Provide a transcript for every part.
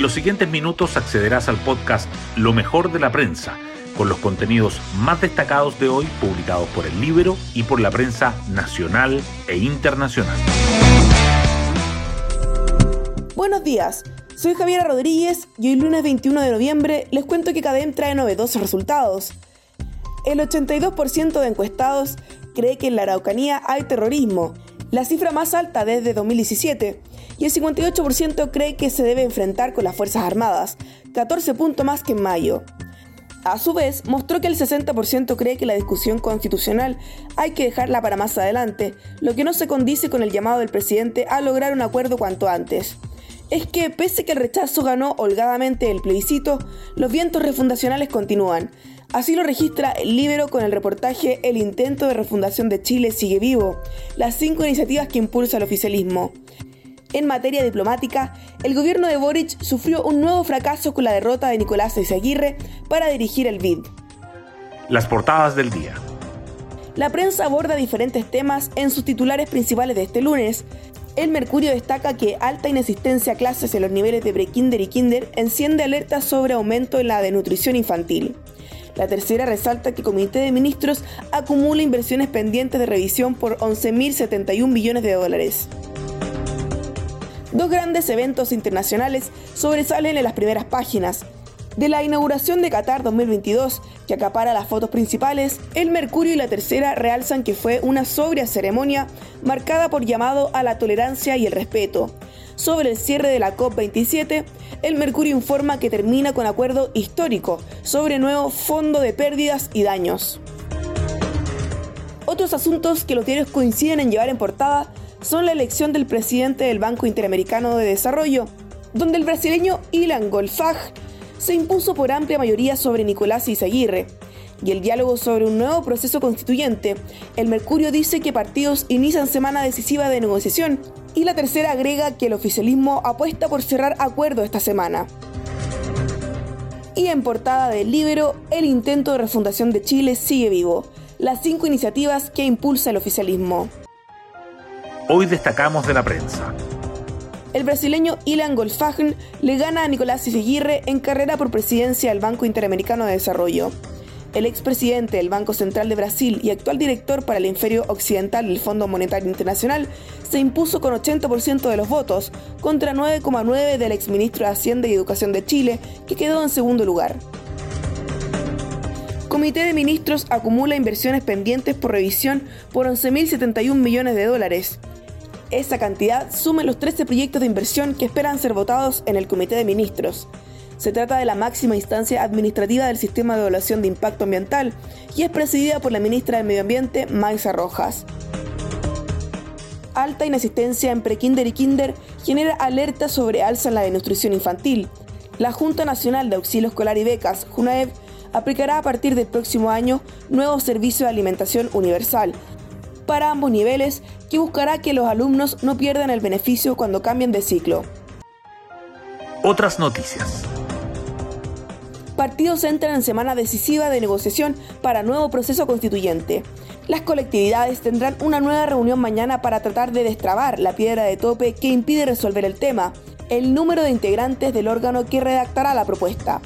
En los siguientes minutos accederás al podcast Lo mejor de la prensa, con los contenidos más destacados de hoy publicados por el libro y por la prensa nacional e internacional. Buenos días, soy Javiera Rodríguez y hoy lunes 21 de noviembre les cuento que CADEM trae novedosos resultados. El 82% de encuestados cree que en la Araucanía hay terrorismo, la cifra más alta desde 2017, y el 58% cree que se debe enfrentar con las Fuerzas Armadas, 14 puntos más que en mayo. A su vez, mostró que el 60% cree que la discusión constitucional hay que dejarla para más adelante, lo que no se condice con el llamado del presidente a lograr un acuerdo cuanto antes. Es que, pese que el rechazo ganó holgadamente el plebiscito, los vientos refundacionales continúan. Así lo registra el Libero con el reportaje El intento de refundación de Chile sigue vivo, las cinco iniciativas que impulsa el oficialismo. En materia diplomática, el gobierno de Boric sufrió un nuevo fracaso con la derrota de Nicolás Eizaguirre para dirigir el BID. Las portadas del día. La prensa aborda diferentes temas en sus titulares principales de este lunes. El Mercurio destaca que alta inasistencia a clases en los niveles de prekinder y kinder enciende alertas sobre aumento en la denutrición infantil. La tercera resalta que el Comité de Ministros acumula inversiones pendientes de revisión por 11.071 millones de dólares. Dos grandes eventos internacionales sobresalen en las primeras páginas. De la inauguración de Qatar 2022, que acapara las fotos principales, el Mercurio y la Tercera realzan que fue una sobria ceremonia marcada por llamado a la tolerancia y el respeto. Sobre el cierre de la COP27, el Mercurio informa que termina con acuerdo histórico sobre nuevo fondo de pérdidas y daños. Otros asuntos que los diarios coinciden en llevar en portada son la elección del presidente del Banco Interamericano de Desarrollo, donde el brasileño Ilan Golfag se impuso por amplia mayoría sobre Nicolás Izaguirre, y el diálogo sobre un nuevo proceso constituyente. El Mercurio dice que partidos inician semana decisiva de negociación y la tercera agrega que el oficialismo apuesta por cerrar acuerdo esta semana. Y en portada del Libro, el intento de refundación de Chile sigue vivo. Las cinco iniciativas que impulsa el oficialismo. Hoy destacamos de la prensa. El brasileño Ilan Golfagen le gana a Nicolás Izaguirre en carrera por presidencia del Banco Interamericano de Desarrollo. El expresidente del Banco Central de Brasil y actual director para el hemisferio occidental del Fondo Monetario Internacional se impuso con 80% de los votos contra 9,9% del exministro de Hacienda y Educación de Chile, que quedó en segundo lugar. Comité de Ministros acumula inversiones pendientes por revisión por 11.071 millones de dólares. Esa cantidad suma los 13 proyectos de inversión que esperan ser votados en el Comité de Ministros. Se trata de la máxima instancia administrativa del sistema de evaluación de impacto ambiental y es presidida por la ministra del Medio Ambiente, Maisa Rojas. Alta inasistencia en prekinder y kinder genera alerta sobre alza en la denutrición infantil. La Junta Nacional de Auxilio Escolar y Becas, JUNAEB, aplicará a partir del próximo año nuevos servicios de alimentación universal, para ambos niveles que buscará que los alumnos no pierdan el beneficio cuando cambien de ciclo. Otras noticias. Partidos entran en semana decisiva de negociación para nuevo proceso constituyente. Las colectividades tendrán una nueva reunión mañana para tratar de destrabar la piedra de tope que impide resolver el tema, el número de integrantes del órgano que redactará la propuesta.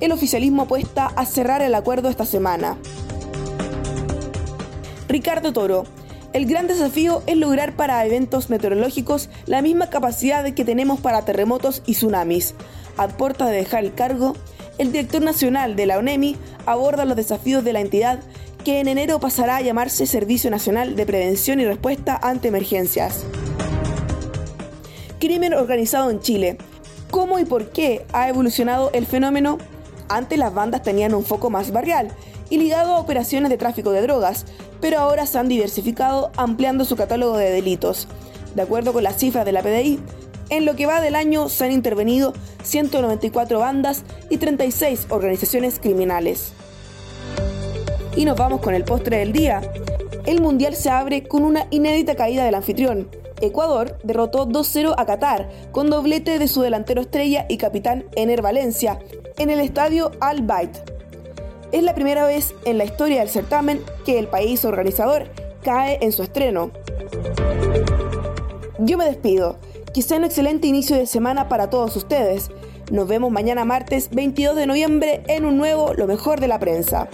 El oficialismo apuesta a cerrar el acuerdo esta semana. Ricardo Toro. El gran desafío es lograr para eventos meteorológicos la misma capacidad que tenemos para terremotos y tsunamis. A puerta de dejar el cargo, el director nacional de la ONEMI aborda los desafíos de la entidad que en enero pasará a llamarse Servicio Nacional de Prevención y Respuesta ante Emergencias. Crimen organizado en Chile. ¿Cómo y por qué ha evolucionado el fenómeno? Antes las bandas tenían un foco más barrial y ligado a operaciones de tráfico de drogas, pero ahora se han diversificado ampliando su catálogo de delitos. De acuerdo con las cifras de la PDI, en lo que va del año se han intervenido 194 bandas y 36 organizaciones criminales. Y nos vamos con el postre del día. El Mundial se abre con una inédita caída del anfitrión. Ecuador derrotó 2-0 a Qatar con doblete de su delantero estrella y capitán Ener Valencia en el estadio Al Bayt. Es la primera vez en la historia del certamen que el país organizador cae en su estreno. Yo me despido. Que sea un excelente inicio de semana para todos ustedes. Nos vemos mañana martes 22 de noviembre en un nuevo Lo mejor de la prensa.